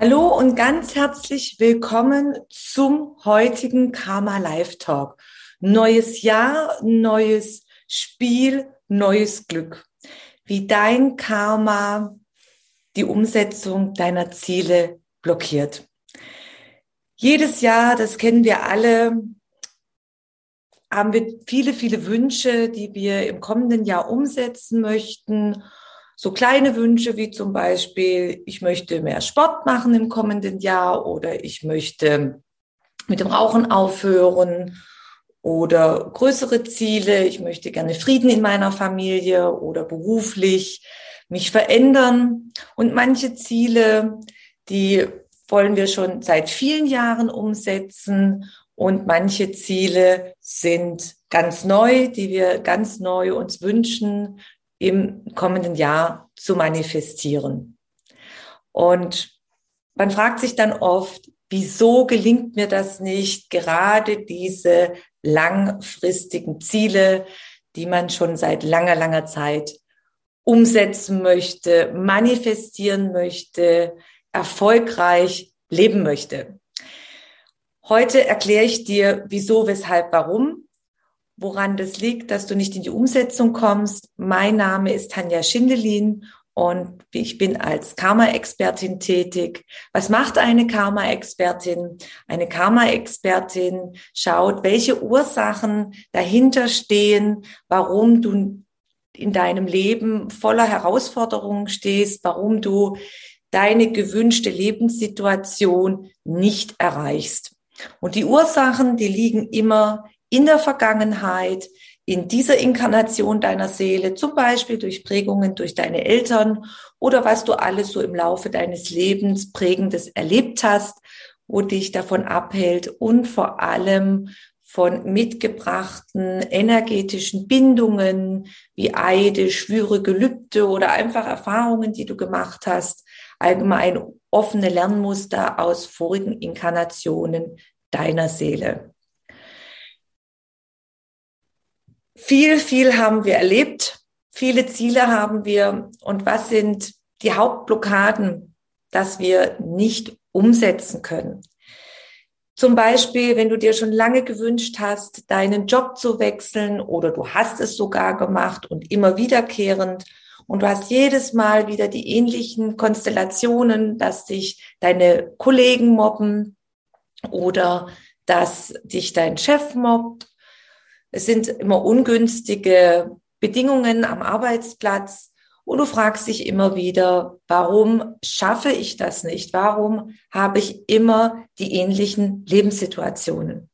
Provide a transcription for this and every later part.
Hallo und ganz herzlich willkommen zum heutigen Karma Live Talk. Neues Jahr, neues Spiel, neues Glück. Wie dein Karma die Umsetzung deiner Ziele blockiert. Jedes Jahr, das kennen wir alle, haben wir viele, viele Wünsche, die wir im kommenden Jahr umsetzen möchten so kleine Wünsche wie zum Beispiel, ich möchte mehr Sport machen im kommenden Jahr oder ich möchte mit dem Rauchen aufhören oder größere Ziele, ich möchte gerne Frieden in meiner Familie oder beruflich mich verändern. Und manche Ziele, die wollen wir schon seit vielen Jahren umsetzen und manche Ziele sind ganz neu, die wir ganz neu uns wünschen, im kommenden Jahr zu manifestieren. Und man fragt sich dann oft, wieso gelingt mir das nicht, gerade diese langfristigen Ziele, die man schon seit langer, langer Zeit umsetzen möchte, manifestieren möchte, erfolgreich leben möchte. Heute erkläre ich dir, wieso, weshalb, warum woran das liegt, dass du nicht in die Umsetzung kommst. Mein Name ist Tanja Schindelin und ich bin als Karma-Expertin tätig. Was macht eine Karma-Expertin? Eine Karma-Expertin schaut, welche Ursachen dahinter stehen, warum du in deinem Leben voller Herausforderungen stehst, warum du deine gewünschte Lebenssituation nicht erreichst. Und die Ursachen, die liegen immer in der Vergangenheit, in dieser Inkarnation deiner Seele, zum Beispiel durch Prägungen durch deine Eltern oder was du alles so im Laufe deines Lebens prägendes erlebt hast, wo dich davon abhält und vor allem von mitgebrachten energetischen Bindungen wie Eide, Schwüre, Gelübde oder einfach Erfahrungen, die du gemacht hast, allgemein offene Lernmuster aus vorigen Inkarnationen deiner Seele. Viel, viel haben wir erlebt, viele Ziele haben wir. Und was sind die Hauptblockaden, dass wir nicht umsetzen können? Zum Beispiel, wenn du dir schon lange gewünscht hast, deinen Job zu wechseln oder du hast es sogar gemacht und immer wiederkehrend und du hast jedes Mal wieder die ähnlichen Konstellationen, dass dich deine Kollegen mobben oder dass dich dein Chef mobbt es sind immer ungünstige Bedingungen am Arbeitsplatz und du fragst dich immer wieder, warum schaffe ich das nicht? Warum habe ich immer die ähnlichen Lebenssituationen?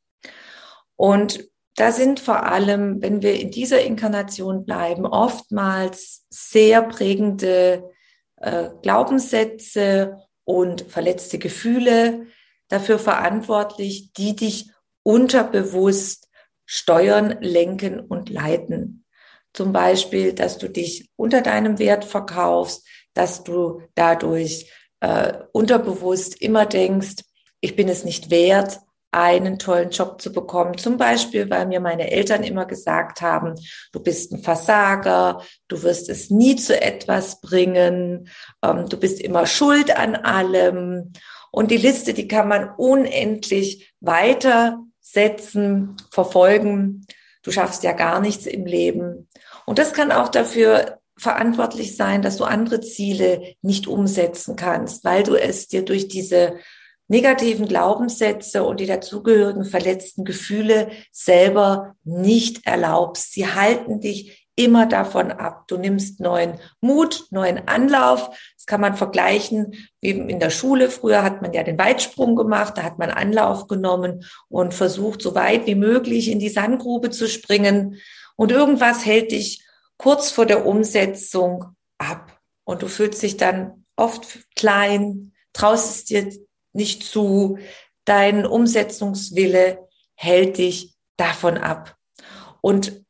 Und da sind vor allem, wenn wir in dieser Inkarnation bleiben, oftmals sehr prägende äh, Glaubenssätze und verletzte Gefühle dafür verantwortlich, die dich unterbewusst steuern, lenken und leiten. Zum Beispiel, dass du dich unter deinem Wert verkaufst, dass du dadurch äh, unterbewusst immer denkst, ich bin es nicht wert, einen tollen Job zu bekommen. Zum Beispiel, weil mir meine Eltern immer gesagt haben, du bist ein Versager, du wirst es nie zu etwas bringen, ähm, du bist immer schuld an allem. Und die Liste, die kann man unendlich weiter setzen, verfolgen. Du schaffst ja gar nichts im Leben. Und das kann auch dafür verantwortlich sein, dass du andere Ziele nicht umsetzen kannst, weil du es dir durch diese negativen Glaubenssätze und die dazugehörigen verletzten Gefühle selber nicht erlaubst. Sie halten dich immer davon ab. Du nimmst neuen Mut, neuen Anlauf. Das kann man vergleichen wie in der Schule. Früher hat man ja den Weitsprung gemacht, da hat man Anlauf genommen und versucht, so weit wie möglich in die Sandgrube zu springen. Und irgendwas hält dich kurz vor der Umsetzung ab. Und du fühlst dich dann oft klein, traust es dir nicht zu, dein Umsetzungswille hält dich davon ab. Und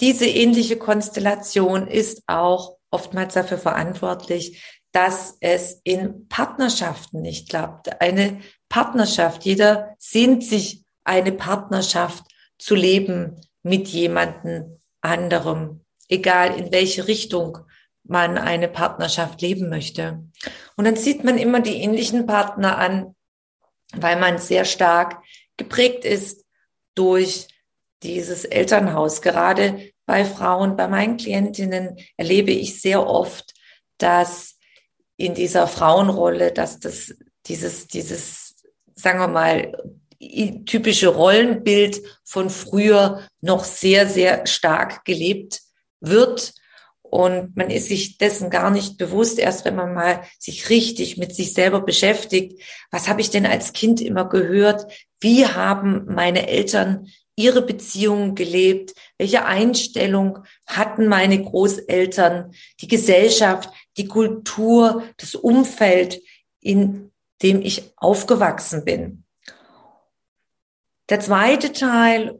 diese ähnliche Konstellation ist auch oftmals dafür verantwortlich, dass es in Partnerschaften nicht klappt. Eine Partnerschaft, jeder sehnt sich eine Partnerschaft zu leben mit jemandem anderem, egal in welche Richtung man eine Partnerschaft leben möchte. Und dann sieht man immer die ähnlichen Partner an, weil man sehr stark geprägt ist durch dieses Elternhaus. Gerade bei Frauen, bei meinen Klientinnen erlebe ich sehr oft, dass in dieser Frauenrolle, dass das dieses, dieses, sagen wir mal, typische Rollenbild von früher noch sehr, sehr stark gelebt wird. Und man ist sich dessen gar nicht bewusst, erst wenn man mal sich richtig mit sich selber beschäftigt. Was habe ich denn als Kind immer gehört? Wie haben meine Eltern ihre Beziehungen gelebt? Welche Einstellung hatten meine Großeltern? Die Gesellschaft, die Kultur, das Umfeld, in dem ich aufgewachsen bin. Der zweite Teil,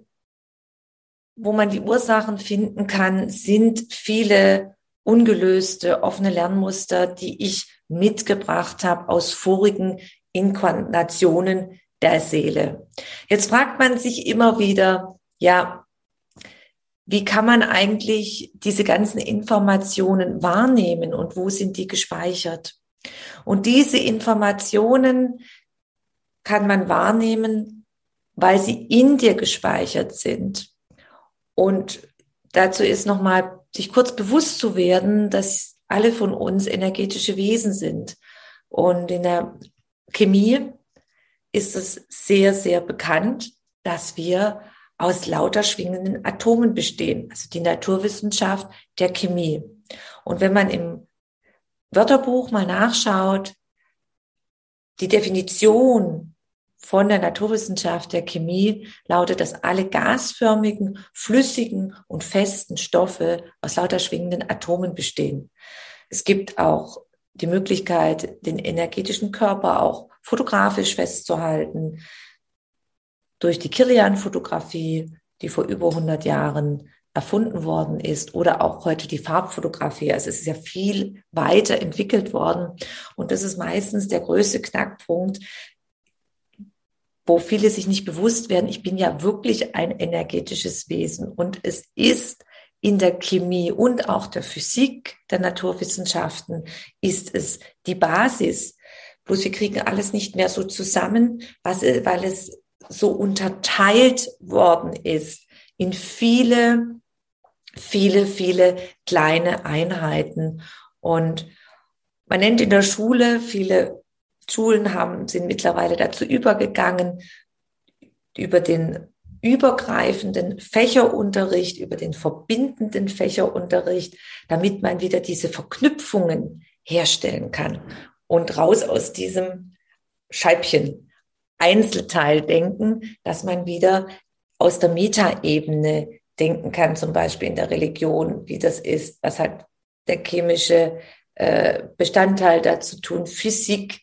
wo man die Ursachen finden kann, sind viele ungelöste, offene Lernmuster, die ich mitgebracht habe aus vorigen Inkarnationen der Seele. Jetzt fragt man sich immer wieder, ja, wie kann man eigentlich diese ganzen Informationen wahrnehmen und wo sind die gespeichert? Und diese Informationen kann man wahrnehmen weil sie in dir gespeichert sind. Und dazu ist nochmal, sich kurz bewusst zu werden, dass alle von uns energetische Wesen sind. Und in der Chemie ist es sehr, sehr bekannt, dass wir aus lauter schwingenden Atomen bestehen, also die Naturwissenschaft der Chemie. Und wenn man im Wörterbuch mal nachschaut, die Definition von der Naturwissenschaft der Chemie lautet, dass alle gasförmigen, flüssigen und festen Stoffe aus lauter schwingenden Atomen bestehen. Es gibt auch die Möglichkeit, den energetischen Körper auch fotografisch festzuhalten durch die Kirlian-Fotografie, die vor über 100 Jahren erfunden worden ist oder auch heute die Farbfotografie. Also es ist ja viel weiter entwickelt worden. Und das ist meistens der größte Knackpunkt, wo viele sich nicht bewusst werden, ich bin ja wirklich ein energetisches Wesen und es ist in der Chemie und auch der Physik, der Naturwissenschaften, ist es die Basis. Bloß wir kriegen alles nicht mehr so zusammen, was, weil es so unterteilt worden ist in viele, viele, viele kleine Einheiten. Und man nennt in der Schule viele Schulen haben, sind mittlerweile dazu übergegangen, über den übergreifenden Fächerunterricht, über den verbindenden Fächerunterricht, damit man wieder diese Verknüpfungen herstellen kann und raus aus diesem Scheibchen Einzelteil denken, dass man wieder aus der Metaebene denken kann, zum Beispiel in der Religion, wie das ist, was hat der chemische äh, Bestandteil dazu tun, Physik,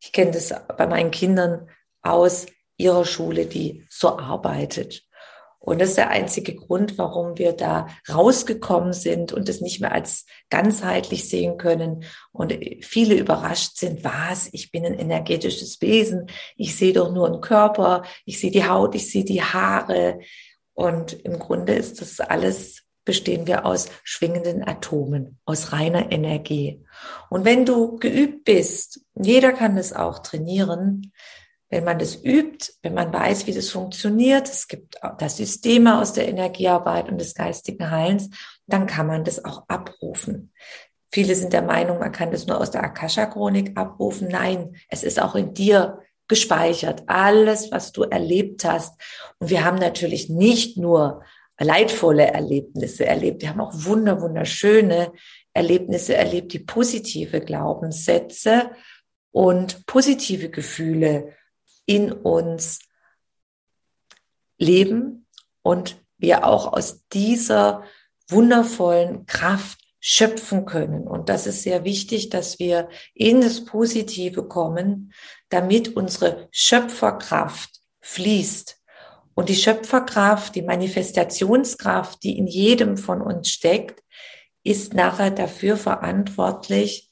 ich kenne das bei meinen Kindern aus ihrer Schule, die so arbeitet. Und das ist der einzige Grund, warum wir da rausgekommen sind und es nicht mehr als ganzheitlich sehen können. Und viele überrascht sind, was, ich bin ein energetisches Wesen, ich sehe doch nur einen Körper, ich sehe die Haut, ich sehe die Haare. Und im Grunde ist das alles bestehen wir aus schwingenden Atomen, aus reiner Energie. Und wenn du geübt bist, jeder kann das auch trainieren, wenn man das übt, wenn man weiß, wie das funktioniert, es gibt das Systeme aus der Energiearbeit und des geistigen Heilens, dann kann man das auch abrufen. Viele sind der Meinung, man kann das nur aus der Akasha-Chronik abrufen. Nein, es ist auch in dir gespeichert. Alles, was du erlebt hast. Und wir haben natürlich nicht nur leidvolle Erlebnisse erlebt. Wir haben auch wunder, wunderschöne Erlebnisse erlebt, die positive Glaubenssätze und positive Gefühle in uns leben und wir auch aus dieser wundervollen Kraft schöpfen können. Und das ist sehr wichtig, dass wir in das Positive kommen, damit unsere Schöpferkraft fließt. Und die Schöpferkraft, die Manifestationskraft, die in jedem von uns steckt, ist nachher dafür verantwortlich,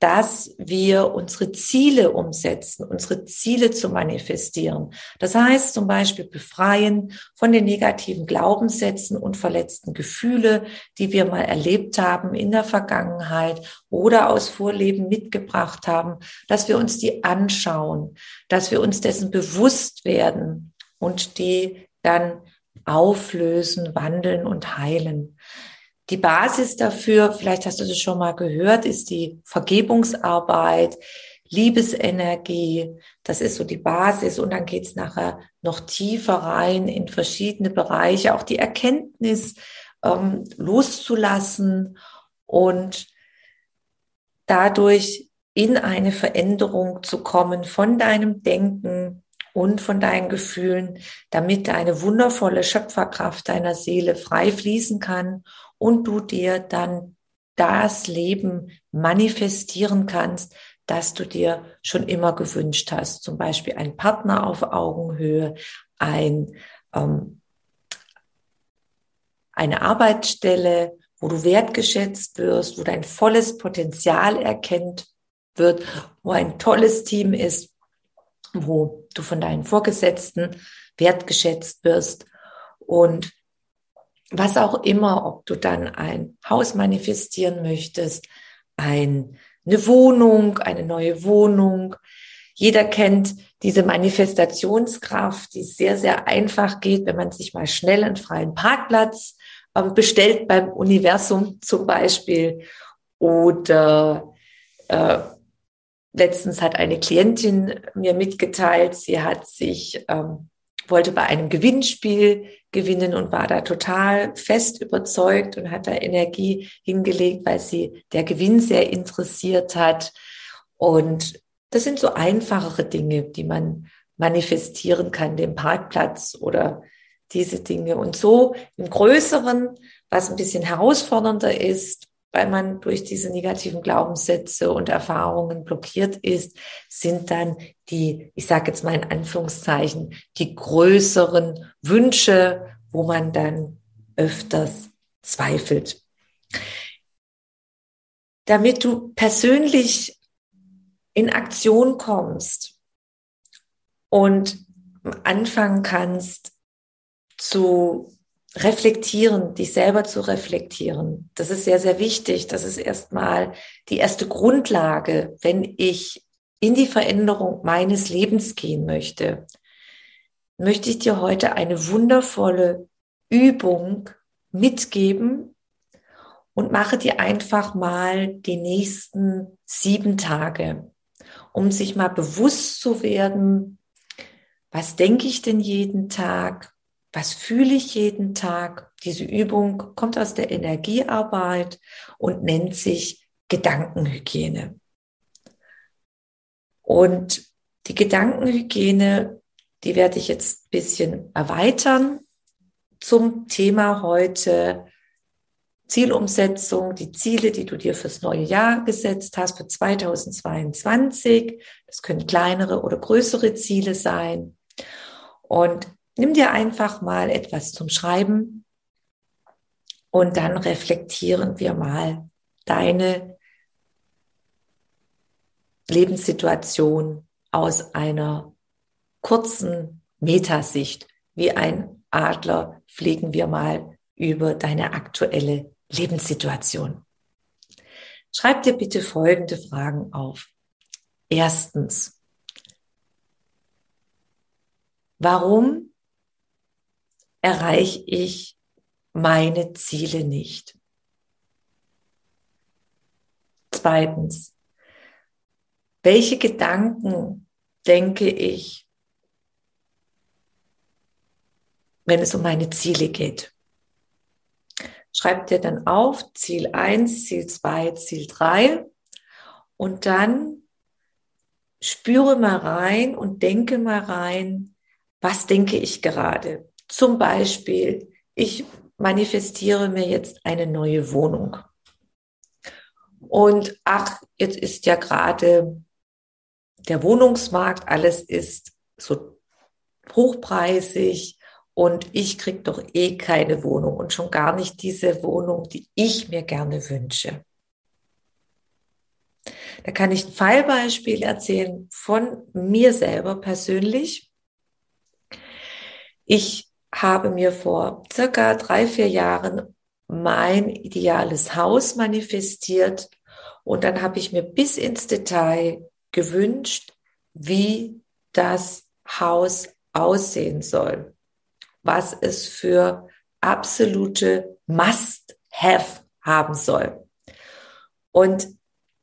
dass wir unsere Ziele umsetzen, unsere Ziele zu manifestieren. Das heißt zum Beispiel befreien von den negativen Glaubenssätzen und verletzten Gefühle, die wir mal erlebt haben in der Vergangenheit oder aus Vorleben mitgebracht haben, dass wir uns die anschauen, dass wir uns dessen bewusst werden und die dann auflösen, wandeln und heilen. Die Basis dafür, vielleicht hast du das schon mal gehört, ist die Vergebungsarbeit, Liebesenergie. Das ist so die Basis. Und dann geht's nachher noch tiefer rein in verschiedene Bereiche, auch die Erkenntnis ähm, loszulassen und dadurch in eine Veränderung zu kommen von deinem Denken und von deinen Gefühlen, damit deine wundervolle Schöpferkraft deiner Seele frei fließen kann und du dir dann das Leben manifestieren kannst, das du dir schon immer gewünscht hast. Zum Beispiel ein Partner auf Augenhöhe, ein, ähm, eine Arbeitsstelle, wo du wertgeschätzt wirst, wo dein volles Potenzial erkennt wird, wo ein tolles Team ist, wo du von deinen Vorgesetzten wertgeschätzt wirst und was auch immer, ob du dann ein Haus manifestieren möchtest, ein, eine Wohnung, eine neue Wohnung. Jeder kennt diese Manifestationskraft, die sehr, sehr einfach geht, wenn man sich mal schnell einen freien Parkplatz äh, bestellt beim Universum zum Beispiel. Oder äh, letztens hat eine Klientin mir mitgeteilt, sie hat sich ähm, wollte bei einem Gewinnspiel gewinnen und war da total fest überzeugt und hat da Energie hingelegt, weil sie der Gewinn sehr interessiert hat. Und das sind so einfachere Dinge, die man manifestieren kann, den Parkplatz oder diese Dinge. Und so im Größeren, was ein bisschen herausfordernder ist, weil man durch diese negativen Glaubenssätze und Erfahrungen blockiert ist, sind dann die, ich sage jetzt mal in Anführungszeichen, die größeren Wünsche, wo man dann öfters zweifelt. Damit du persönlich in Aktion kommst und anfangen kannst zu reflektieren, dich selber zu reflektieren. Das ist sehr, sehr wichtig. Das ist erstmal die erste Grundlage, wenn ich in die Veränderung meines Lebens gehen möchte. Möchte ich dir heute eine wundervolle Übung mitgeben und mache dir einfach mal die nächsten sieben Tage, um sich mal bewusst zu werden, was denke ich denn jeden Tag? Was fühle ich jeden Tag? Diese Übung kommt aus der Energiearbeit und nennt sich Gedankenhygiene. Und die Gedankenhygiene, die werde ich jetzt ein bisschen erweitern zum Thema heute Zielumsetzung, die Ziele, die du dir fürs neue Jahr gesetzt hast, für 2022. Das können kleinere oder größere Ziele sein. Und Nimm dir einfach mal etwas zum Schreiben und dann reflektieren wir mal deine Lebenssituation aus einer kurzen Metasicht. Wie ein Adler fliegen wir mal über deine aktuelle Lebenssituation. Schreib dir bitte folgende Fragen auf. Erstens, warum erreiche ich meine Ziele nicht. Zweitens, welche Gedanken denke ich, wenn es um meine Ziele geht? Schreib dir dann auf Ziel 1, Ziel 2, Ziel 3 und dann spüre mal rein und denke mal rein, was denke ich gerade? Zum Beispiel, ich manifestiere mir jetzt eine neue Wohnung. Und ach, jetzt ist ja gerade der Wohnungsmarkt, alles ist so hochpreisig und ich krieg doch eh keine Wohnung und schon gar nicht diese Wohnung, die ich mir gerne wünsche. Da kann ich ein Fallbeispiel erzählen von mir selber persönlich. Ich habe mir vor circa drei, vier Jahren mein ideales Haus manifestiert und dann habe ich mir bis ins Detail gewünscht, wie das Haus aussehen soll, was es für absolute Must-Have haben soll. Und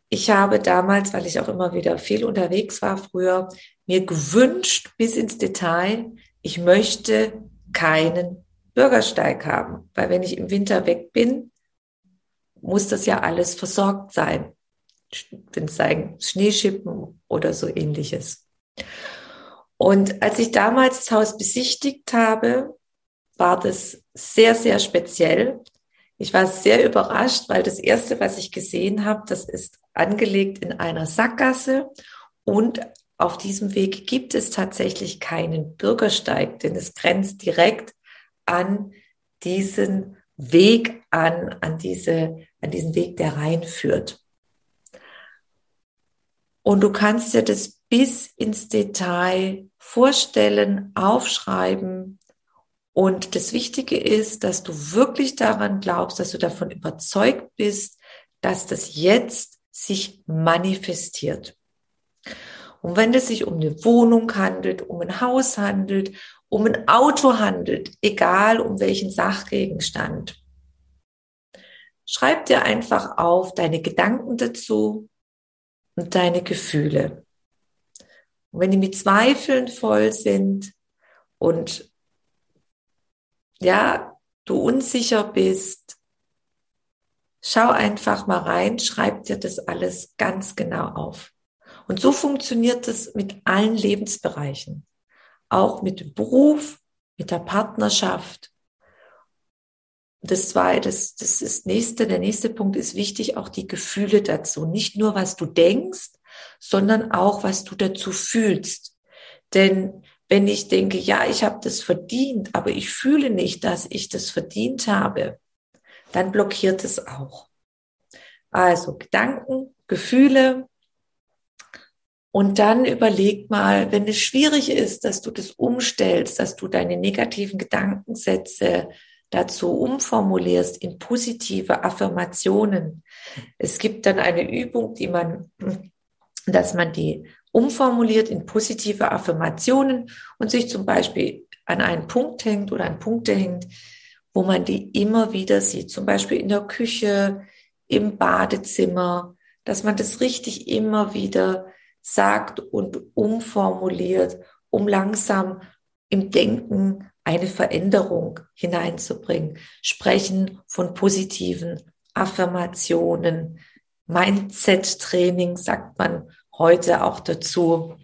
ich habe damals, weil ich auch immer wieder viel unterwegs war früher, mir gewünscht bis ins Detail, ich möchte keinen Bürgersteig haben, weil wenn ich im Winter weg bin, muss das ja alles versorgt sein. Wenn es sein Schneeschippen oder so ähnliches. Und als ich damals das Haus besichtigt habe, war das sehr, sehr speziell. Ich war sehr überrascht, weil das erste, was ich gesehen habe, das ist angelegt in einer Sackgasse und auf diesem Weg gibt es tatsächlich keinen Bürgersteig, denn es grenzt direkt an diesen Weg an, an diese, an diesen Weg, der reinführt. Und du kannst dir das bis ins Detail vorstellen, aufschreiben. Und das Wichtige ist, dass du wirklich daran glaubst, dass du davon überzeugt bist, dass das jetzt sich manifestiert. Und wenn es sich um eine Wohnung handelt, um ein Haus handelt, um ein Auto handelt, egal um welchen Sachgegenstand, schreib dir einfach auf deine Gedanken dazu und deine Gefühle. Und wenn die mit Zweifeln voll sind und ja, du unsicher bist, schau einfach mal rein, schreib dir das alles ganz genau auf. Und so funktioniert es mit allen Lebensbereichen, auch mit dem Beruf, mit der Partnerschaft. Das zweite, das, das ist nächste, der nächste Punkt ist wichtig, auch die Gefühle dazu. Nicht nur, was du denkst, sondern auch, was du dazu fühlst. Denn wenn ich denke, ja, ich habe das verdient, aber ich fühle nicht, dass ich das verdient habe, dann blockiert es auch. Also Gedanken, Gefühle, und dann überleg mal, wenn es schwierig ist, dass du das umstellst, dass du deine negativen Gedankensätze dazu umformulierst in positive Affirmationen. Es gibt dann eine Übung, die man, dass man die umformuliert in positive Affirmationen und sich zum Beispiel an einen Punkt hängt oder an Punkte hängt, wo man die immer wieder sieht, zum Beispiel in der Küche, im Badezimmer, dass man das richtig immer wieder sagt und umformuliert, um langsam im Denken eine Veränderung hineinzubringen. Sprechen von positiven Affirmationen, Mindset-Training sagt man heute auch dazu.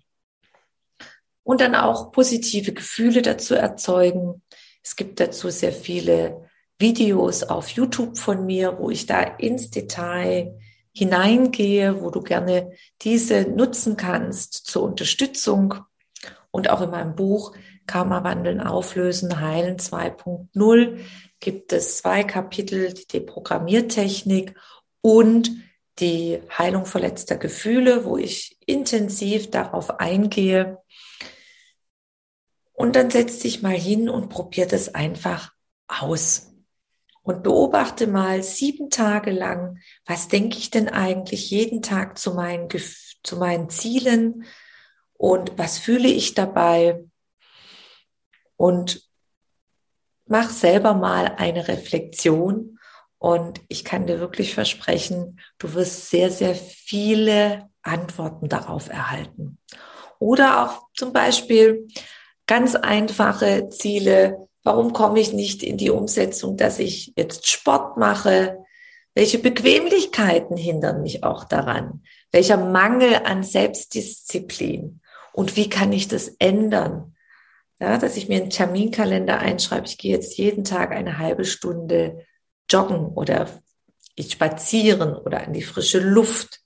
Und dann auch positive Gefühle dazu erzeugen. Es gibt dazu sehr viele Videos auf YouTube von mir, wo ich da ins Detail hineingehe, wo du gerne diese nutzen kannst zur Unterstützung. Und auch in meinem Buch Karma wandeln, auflösen, heilen 2.0 gibt es zwei Kapitel, die Deprogrammiertechnik und die Heilung verletzter Gefühle, wo ich intensiv darauf eingehe. Und dann setz dich mal hin und probier das einfach aus und beobachte mal sieben Tage lang, was denke ich denn eigentlich jeden Tag zu meinen, zu meinen Zielen? Und was fühle ich dabei? Und mach selber mal eine Reflexion. Und ich kann dir wirklich versprechen, du wirst sehr, sehr viele Antworten darauf erhalten. Oder auch zum Beispiel ganz einfache Ziele, Warum komme ich nicht in die Umsetzung, dass ich jetzt Sport mache? Welche Bequemlichkeiten hindern mich auch daran? Welcher Mangel an Selbstdisziplin? Und wie kann ich das ändern? Ja, dass ich mir einen Terminkalender einschreibe, ich gehe jetzt jeden Tag eine halbe Stunde joggen oder ich spazieren oder an die frische Luft.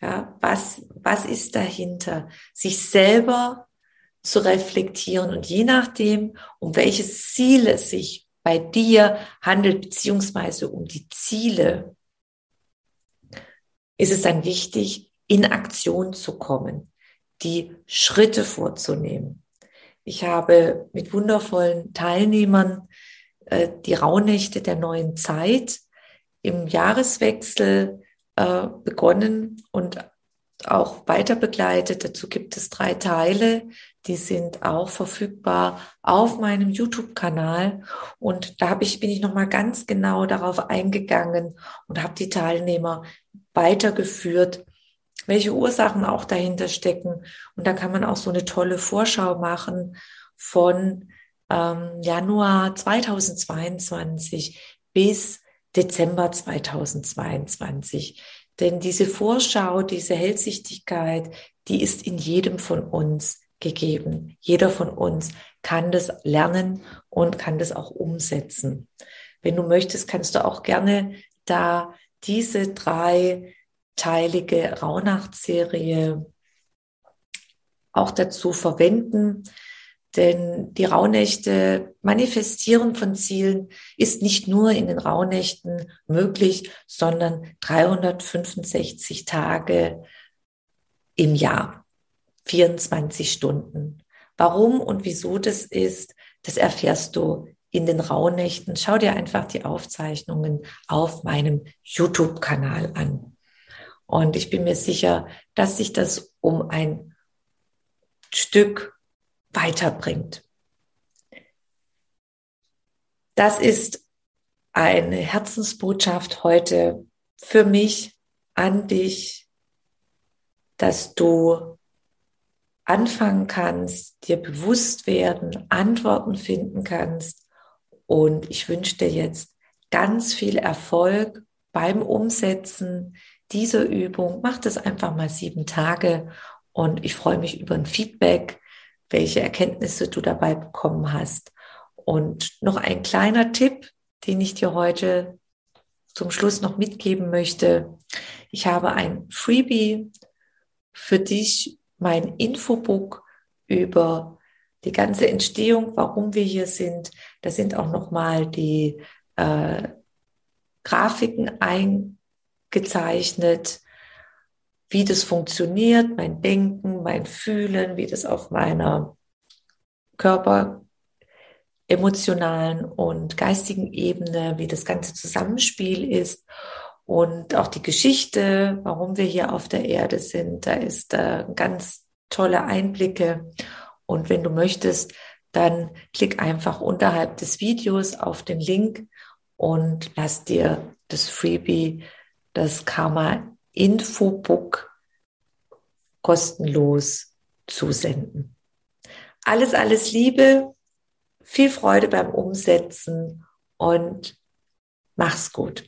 Ja, was, was ist dahinter? Sich selber zu reflektieren und je nachdem, um welches Ziel es sich bei dir handelt, beziehungsweise um die Ziele, ist es dann wichtig, in Aktion zu kommen, die Schritte vorzunehmen. Ich habe mit wundervollen Teilnehmern äh, die Rauhnächte der neuen Zeit im Jahreswechsel äh, begonnen und auch weiter begleitet. Dazu gibt es drei Teile, die sind auch verfügbar auf meinem YouTube-Kanal. Und da habe ich, bin ich nochmal ganz genau darauf eingegangen und habe die Teilnehmer weitergeführt, welche Ursachen auch dahinter stecken. Und da kann man auch so eine tolle Vorschau machen von ähm, Januar 2022 bis Dezember 2022. Denn diese Vorschau, diese Hellsichtigkeit, die ist in jedem von uns gegeben. Jeder von uns kann das lernen und kann das auch umsetzen. Wenn du möchtest, kannst du auch gerne da diese dreiteilige Rauhnacht-Serie auch dazu verwenden. Denn die Rauhnächte, Manifestieren von Zielen ist nicht nur in den Rauhnächten möglich, sondern 365 Tage im Jahr, 24 Stunden. Warum und wieso das ist, das erfährst du in den Rauhnächten. Schau dir einfach die Aufzeichnungen auf meinem YouTube-Kanal an. Und ich bin mir sicher, dass sich das um ein Stück weiterbringt. Das ist eine Herzensbotschaft heute für mich an dich, dass du anfangen kannst, dir bewusst werden, Antworten finden kannst. Und ich wünsche dir jetzt ganz viel Erfolg beim Umsetzen dieser Übung. Mach das einfach mal sieben Tage und ich freue mich über ein Feedback welche Erkenntnisse du dabei bekommen hast. Und noch ein kleiner Tipp, den ich dir heute zum Schluss noch mitgeben möchte. Ich habe ein Freebie für dich, mein Infobook über die ganze Entstehung, warum wir hier sind. Da sind auch nochmal die äh, Grafiken eingezeichnet, wie das funktioniert, mein Denken, mein Fühlen, wie das auf meiner Körper, emotionalen und geistigen Ebene, wie das ganze Zusammenspiel ist und auch die Geschichte, warum wir hier auf der Erde sind. Da ist äh, ganz tolle Einblicke. Und wenn du möchtest, dann klick einfach unterhalb des Videos auf den Link und lass dir das Freebie, das Karma Infobook kostenlos zusenden. Alles, alles Liebe, viel Freude beim Umsetzen und mach's gut.